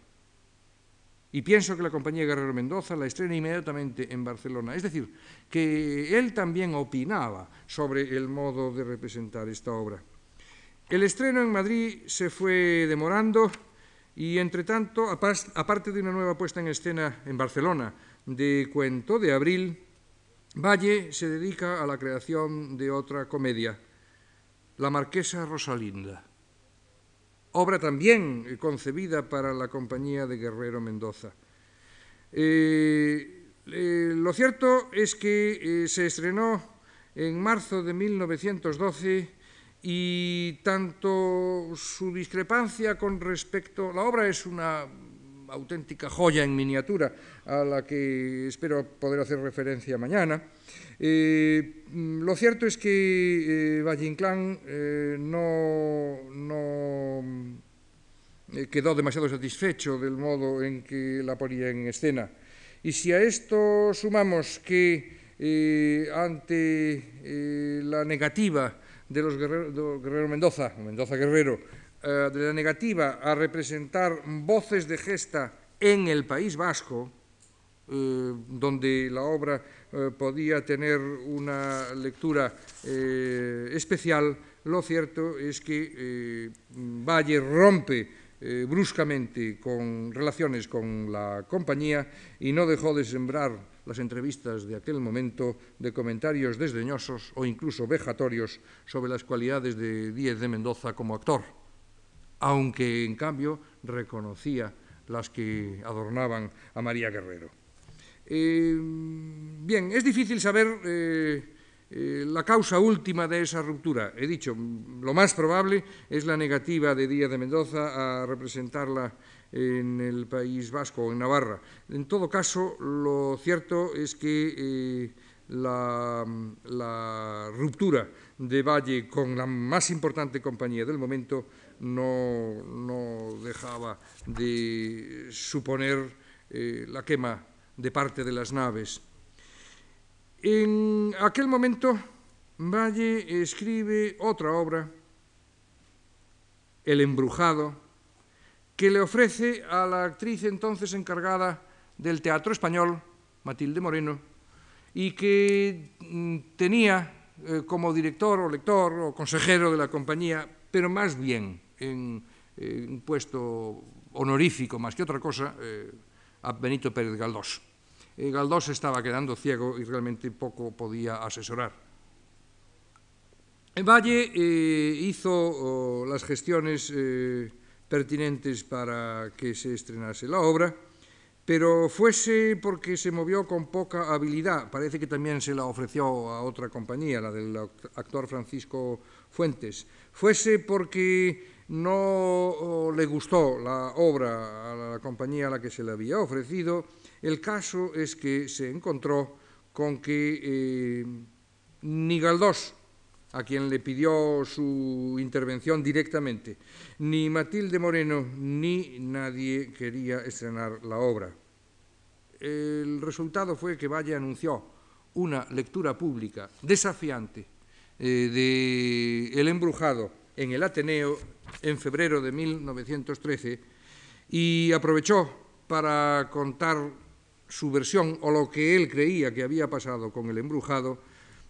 y pienso que la compañía Guerrero Mendoza la estrena inmediatamente en Barcelona. Es decir, que él también opinaba sobre el modo de representar esta obra. El estreno en Madrid se fue demorando y, entre tanto, aparte de una nueva puesta en escena en Barcelona de Cuento de Abril, Valle se dedica a la creación de otra comedia, La Marquesa Rosalinda obra también eh, concebida para la compañía de Guerrero Mendoza. Eh, eh, lo cierto es que se estrenó en marzo de 1912 y tanto su discrepancia con respecto... La obra es una auténtica joya en miniatura a la que espero poder hacer referencia mañana. Eh, mm, lo cierto es que eh, Valle Inclán eh, no, no mm, eh, quedó demasiado satisfecho del modo en que la ponía en escena. Y si a esto sumamos que eh, ante eh, la negativa de los guerreros Guerrero Mendoza, Mendoza Guerrero, eh, de la negativa a representar voces de gesta en el País Vasco, eh, donde la obra eh, podía tener una lectura especial, lo cierto es que Valle rompe bruscamente con relaciones con la compañía y no dejó de sembrar las entrevistas de aquel momento de comentarios desdeñosos o incluso vejatorios sobre las cualidades de Díez de Mendoza como actor, aunque en cambio reconocía las que adornaban a María Guerrero. Eh, bien, es difícil saber eh, eh, la causa última de esa ruptura. He dicho, lo más probable es la negativa de Díaz de Mendoza a representarla en el País Vasco o en Navarra. En todo caso, lo cierto es que la, ruptura de Valle con la más importante compañía del momento no, no dejaba de suponer eh, la quema de parte de las naves. En aquel momento, Valle escribe otra obra, El embrujado, que le ofrece a la actriz entonces encargada del teatro español, Matilde Moreno, y que mm, tenía eh, como director o lector o consejero de la compañía, pero más bien en, en un puesto honorífico más que otra cosa, eh, a Benito Pérez Galdós. Eh, Galdós estaba quedando ciego y realmente poco podía asesorar. En Valle eh, hizo oh, las gestiones eh, pertinentes para que se estrenase la obra, pero fuese porque se movió con poca habilidad, parece que también se la ofreció a otra compañía, la del actor Francisco Fuentes, fuese porque no le gustó la obra a la compañía a la que se le había ofrecido, el caso es que se encontró con que eh, ni Galdós, a quien le pidió su intervención directamente, ni Matilde Moreno, ni nadie quería estrenar la obra. El resultado fue que Valle anunció una lectura pública desafiante eh, de El embrujado en el Ateneo en febrero de 1913 y aprovechó para contar su versión o lo que él creía que había pasado con el embrujado,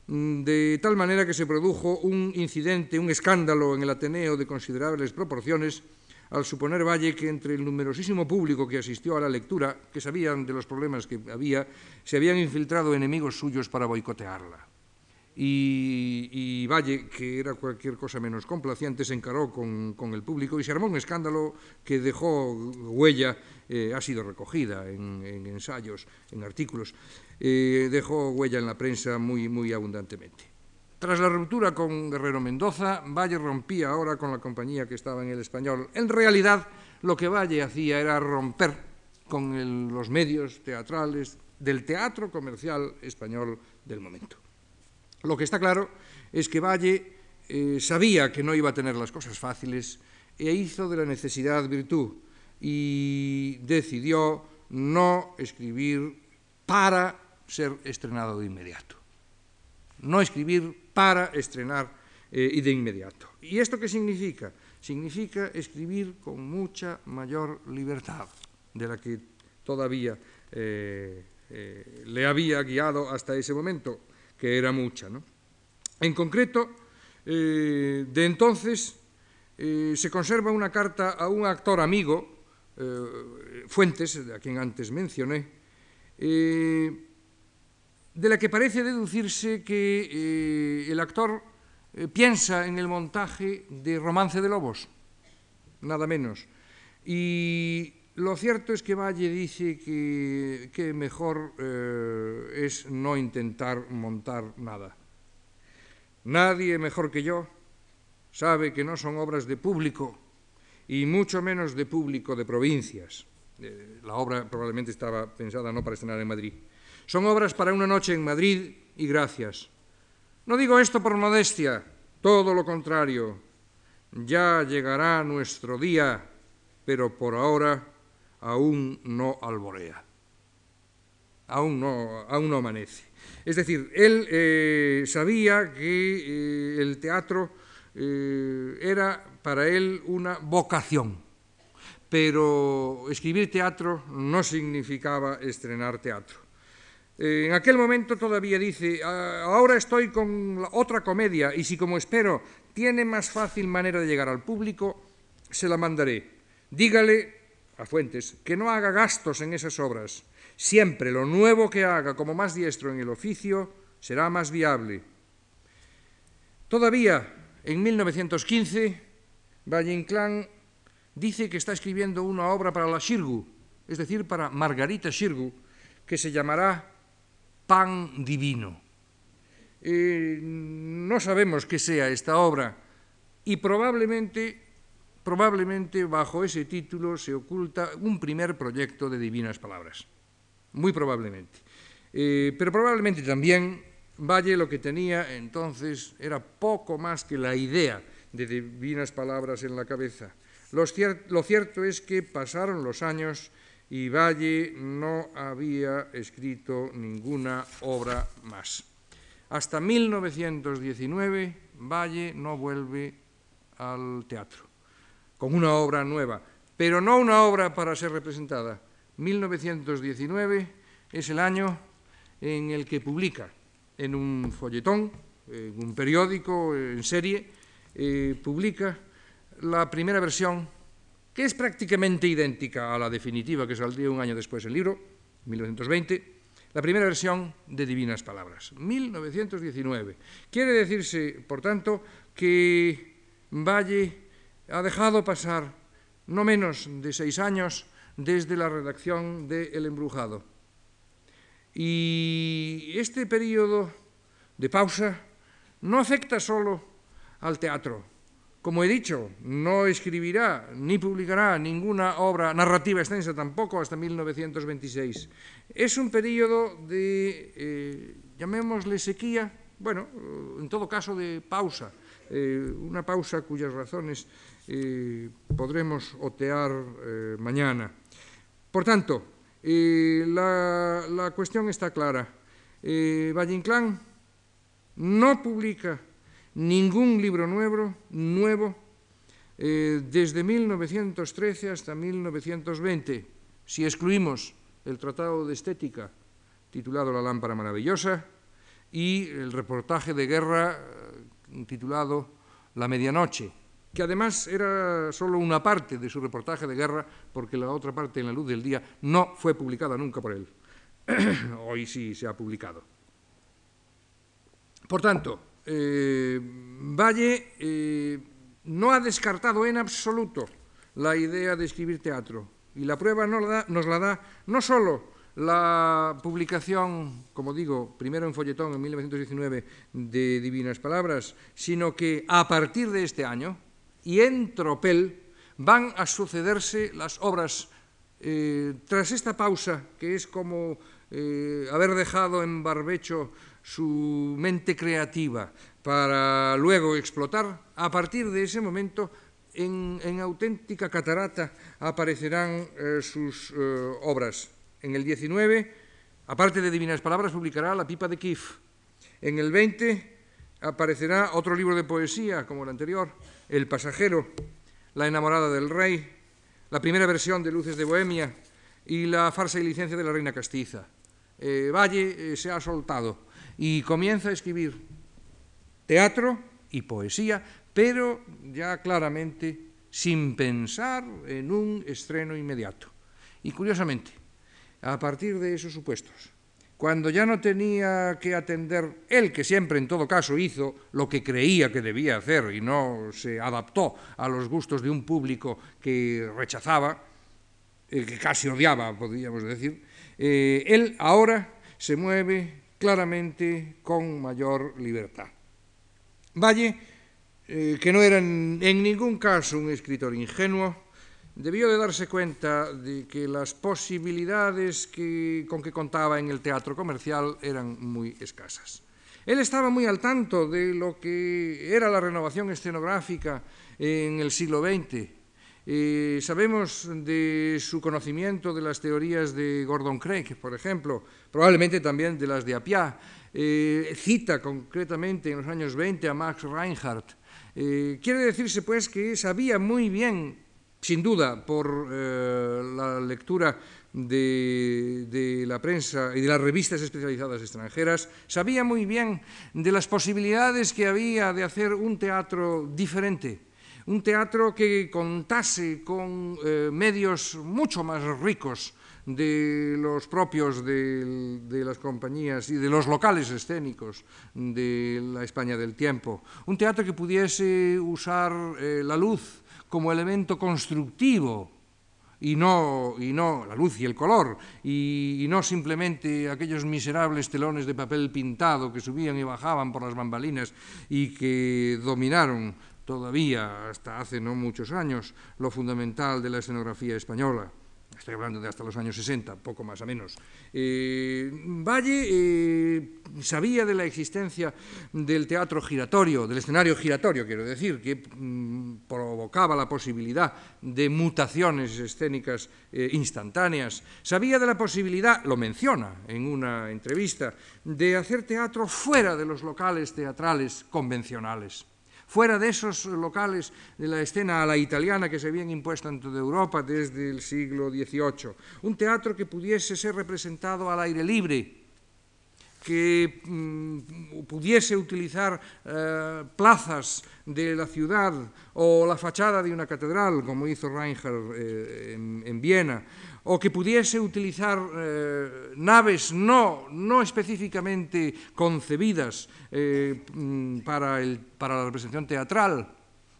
mm, de tal manera que se produjo un incidente, un escándalo en el Ateneo de considerables proporciones, al suponer Valle que entre el numerosísimo público que asistió a la lectura, que sabían de los problemas que había, se habían infiltrado enemigos suyos para boicotearla. Y, Valle, que era cualquier cosa menos complaciente, se encaró con, el público y se armó un escándalo que dejó huella, eh, ha sido recogida en, en, ensayos, en artículos, eh, dejó huella en la prensa muy, muy abundantemente. Tras la ruptura con Guerrero Mendoza, Valle rompía ahora con la compañía que estaba en el español. En realidad, lo que Valle hacía era romper con los medios teatrales del teatro comercial español del momento. Lo que está claro es que Valle eh, sabía que no iba a tener las cosas fáciles e hizo de la necesidad virtud y decidió no escribir para ser estrenado de inmediato. No escribir para estrenar eh, y de inmediato. ¿Y esto qué significa? Significa escribir con mucha mayor libertad de la que todavía eh, le había guiado hasta ese momento que era mucha. ¿no? En concreto, eh, de entonces eh, se conserva una carta a un actor amigo, eh, Fuentes, a quien antes mencioné, de la que parece deducirse que el actor piensa en el montaje de Romance de Lobos, nada menos. Y lo cierto es que Valle dice que, mejor eh, es no intentar montar nada. Nadie mejor que yo sabe que no son obras de público y mucho menos de público de provincias. Eh, la obra probablemente estaba pensada no para estrenar en Madrid. Son obras para una noche en Madrid y gracias. No digo esto por modestia, todo lo contrario. Ya llegará nuestro día pero por ahora aún no alborea, aún no, aún no amanece. Es decir, él eh, sabía que eh, el teatro eh, era para él una vocación, pero escribir teatro no significaba estrenar teatro. en aquel momento todavía dice, ah, ahora estoy con otra comedia y si como espero tiene más fácil manera de llegar al público, se la mandaré. Dígale Fuentes que no haga gastos en esas obras. Siempre lo nuevo que haga como más diestro en el oficio será más viable. Todavía en 1915, Valle Inclán dice que está escribiendo una obra para la Shirgu, es decir, para Margarita Shirgu, que se llamará Pan Divino. Eh, no sabemos qué sea esta obra y probablemente, probablemente bajo ese título se oculta un primer proyecto de divinas palabras, muy probablemente. Eh, pero probablemente también Valle lo que tenía entonces era poco más que la idea de divinas palabras en la cabeza. Lo, lo cierto es que pasaron los años y Valle no había escrito ninguna obra más. Hasta 1919 Valle no vuelve al teatro con una obra nueva, pero no una obra para ser representada. 1919 es el año en el que publica en un folletón, en un periódico, en serie, eh, publica la primera versión, que es prácticamente idéntica a la definitiva que saldría un año después el libro, 1920, la primera versión de Divinas Palabras, 1919. Quiere decirse, por tanto, que Valle ha dejado pasar no menos de seis años desde la redacción de El Embrujado. Y este periodo de pausa no afecta solo al teatro. Como he dicho, no escribirá ni publicará ninguna obra narrativa extensa tampoco hasta 1926. Es un periodo de, eh, llamémosle sequía, bueno, en todo caso de pausa, eh, una pausa cuyas razones eh, podremos otear mañana. Por tanto, la, la, cuestión está clara. Valle Inclán no publica ningún libro nuevo, nuevo eh, desde 1913 hasta 1920, si excluimos el Tratado de Estética titulado La lámpara maravillosa y el reportaje de guerra eh, titulado La medianoche, que además era solo una parte de su reportaje de guerra, porque la otra parte, en la luz del día, no fue publicada nunca por él. Hoy sí se ha publicado. Por tanto, eh, Valle eh, no ha descartado en absoluto la idea de escribir teatro y la prueba nos la da no solo la publicación, como digo, primero en folletón en 1919 de Divinas Palabras, sino que a partir de este año y en tropel van a sucederse las obras eh, tras esta pausa, que es como haber dejado en barbecho su mente creativa para luego explotar, a partir de ese momento en, auténtica catarata aparecerán eh, sus eh, obras. En el 19, aparte de Divinas Palabras, publicará La pipa de Kif. En el 20 aparecerá otro libro de poesía, como el anterior, El pasajero, La enamorada del rey, la primera versión de Luces de Bohemia y La farsa y licencia de la reina castiza. Eh, Valle se ha soltado y comienza a escribir teatro y poesía, pero ya claramente sin pensar en un estreno inmediato. Y curiosamente, a partir de esos supuestos, cuando ya no tenía que atender él, que siempre en todo caso hizo lo que creía que debía hacer y no se adaptó a los gustos de un público que rechazaba, eh, que casi odiaba, podríamos decir, eh, él ahora se mueve claramente con mayor libertad. Valle, eh, que no era en, ningún caso un escritor ingenuo, debió de darse cuenta de que las posibilidades con que contaba en el teatro comercial eran muy escasas. Él estaba muy al tanto de lo que era la renovación escenográfica en el siglo XX Eh, sabemos de su conocimiento de las teorías de Gordon Craig, por ejemplo, probablemente también de las de Apia. Eh, cita concretamente en los años 20 a Max Reinhardt. Eh, quiere decirse, pues, que sabía muy bien, sin duda, por la lectura de, la prensa y de las revistas especializadas extranjeras, sabía muy bien de las posibilidades que había de hacer un teatro diferente, un teatro que contase con eh, medios mucho más ricos de los propios de, de, las compañías y de los locales escénicos de la España del tiempo. Un teatro que pudiese usar eh, la luz como elemento constructivo y no, y no la luz y el color, y, y, no simplemente aquellos miserables telones de papel pintado que subían y bajaban por las bambalinas y que dominaron todavía hasta hace no muchos años lo fundamental de la escenografía española. Estoy hablando de hasta los años 60, poco más o menos. Eh, Valle eh, sabía de la existencia del teatro giratorio, del escenario giratorio, quiero decir, que mm, provocaba la posibilidad de mutaciones escénicas eh, instantáneas. Sabía de la posibilidad, lo menciona en una entrevista, de hacer teatro fuera de los locales teatrales convencionales fuera de esos locales de la escena a la italiana que se habían impuesto en toda Europa desde el siglo XVIII. Un teatro que pudiese ser representado al aire libre, que mmm, pudiese utilizar eh, plazas de la ciudad o la fachada de una catedral, como hizo Reinhardt eh, en, en Viena, o que pudiese utilizar eh, naves no, no, específicamente concebidas eh, mm, para, el, para, la representación teatral,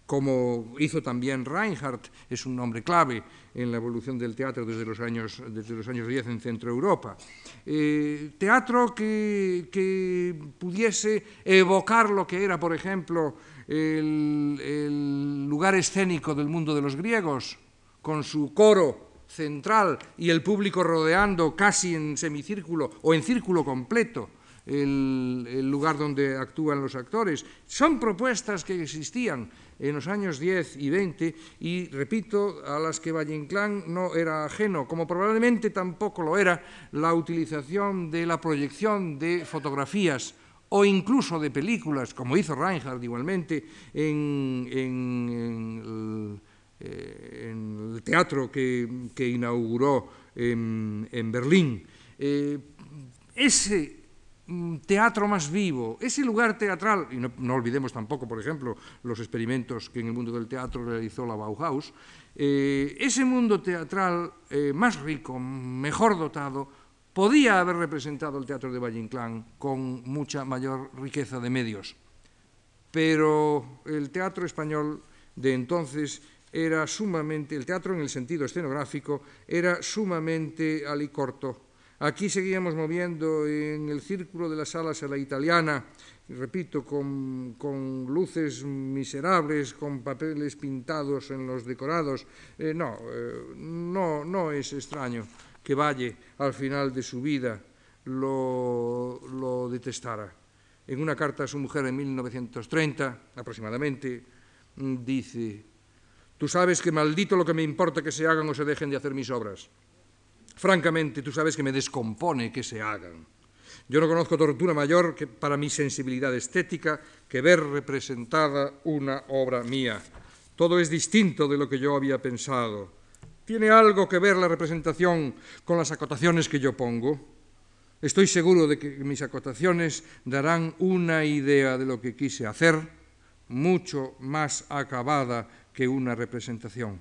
como hizo también Reinhardt, es un nombre clave en la evolución del teatro desde los años, desde los años 10 en Centro Europa. Eh, teatro que, que, pudiese evocar lo que era, por ejemplo, el, el lugar escénico del mundo de los griegos, con su coro central y el público rodeando casi en semicírculo o en círculo completo el, el, lugar donde actúan los actores. Son propuestas que existían en los años 10 y 20 y, repito, a las que Valle Inclán no era ajeno, como probablemente tampoco lo era la utilización de la proyección de fotografías o incluso de películas, como hizo Reinhardt igualmente en, en, en eh, en el teatro que, que inauguró en, en Berlín. Eh, ese mm, teatro más vivo, ese lugar teatral, y no, no, olvidemos tampoco, por ejemplo, los experimentos que en el mundo del teatro realizó la Bauhaus, eh, ese mundo teatral eh, más rico, mejor dotado, podía haber representado el teatro de Valle Inclán con mucha mayor riqueza de medios. Pero el teatro español de entonces era sumamente, el teatro en el sentido escenográfico, era sumamente alicorto. Aquí seguíamos moviendo en el círculo de las salas a la italiana, repito, con, luces miserables, con papeles pintados en los decorados. Eh, no, eh, no, no es extraño que Valle, al final de su vida, lo, lo detestara. En una carta a su mujer en 1930, aproximadamente, dice Tú sabes que maldito lo que me importa que se hagan o se dejen de hacer mis obras. Francamente, tú sabes que me descompone que se hagan. Yo no conozco tortura mayor que para mi sensibilidad estética que ver representada una obra mía. Todo es distinto de lo que yo había pensado. ¿Tiene algo que ver la representación con las acotaciones que yo pongo? Estoy seguro de que mis acotaciones darán una idea de lo que quise hacer, mucho más acabada que una representación.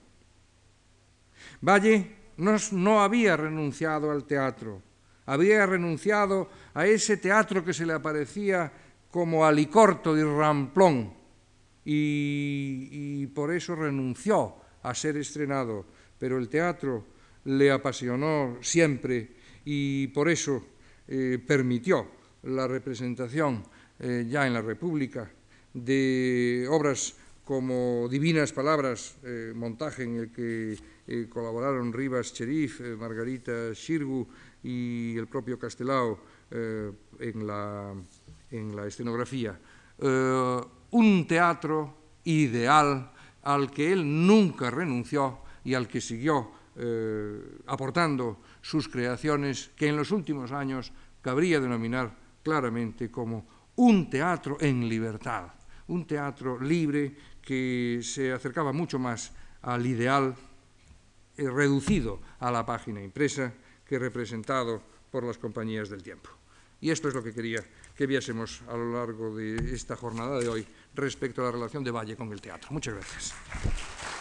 Valle no, había renunciado al teatro, había renunciado a ese teatro que se le aparecía como alicorto y ramplón, y, y por eso renunció a ser estrenado, pero el teatro le apasionó siempre y por eso eh, permitió la representación eh, ya en la República de obras como Divinas Palabras, eh, montaje en el que eh, colaboraron Rivas Cherif, eh, Margarita Shirgu y el propio Castelao en la, en, la, escenografía. Un teatro ideal al que él nunca renunció y al que siguió aportando sus creaciones, que en los últimos años cabría denominar claramente como un teatro en libertad, un teatro libre que se acercaba mucho más al ideal eh, reducido a la página impresa que representado por las compañías del tiempo. Y esto es lo que quería que viésemos a lo largo de esta jornada de hoy respecto a la relación de Valle con el teatro. Muchas gracias.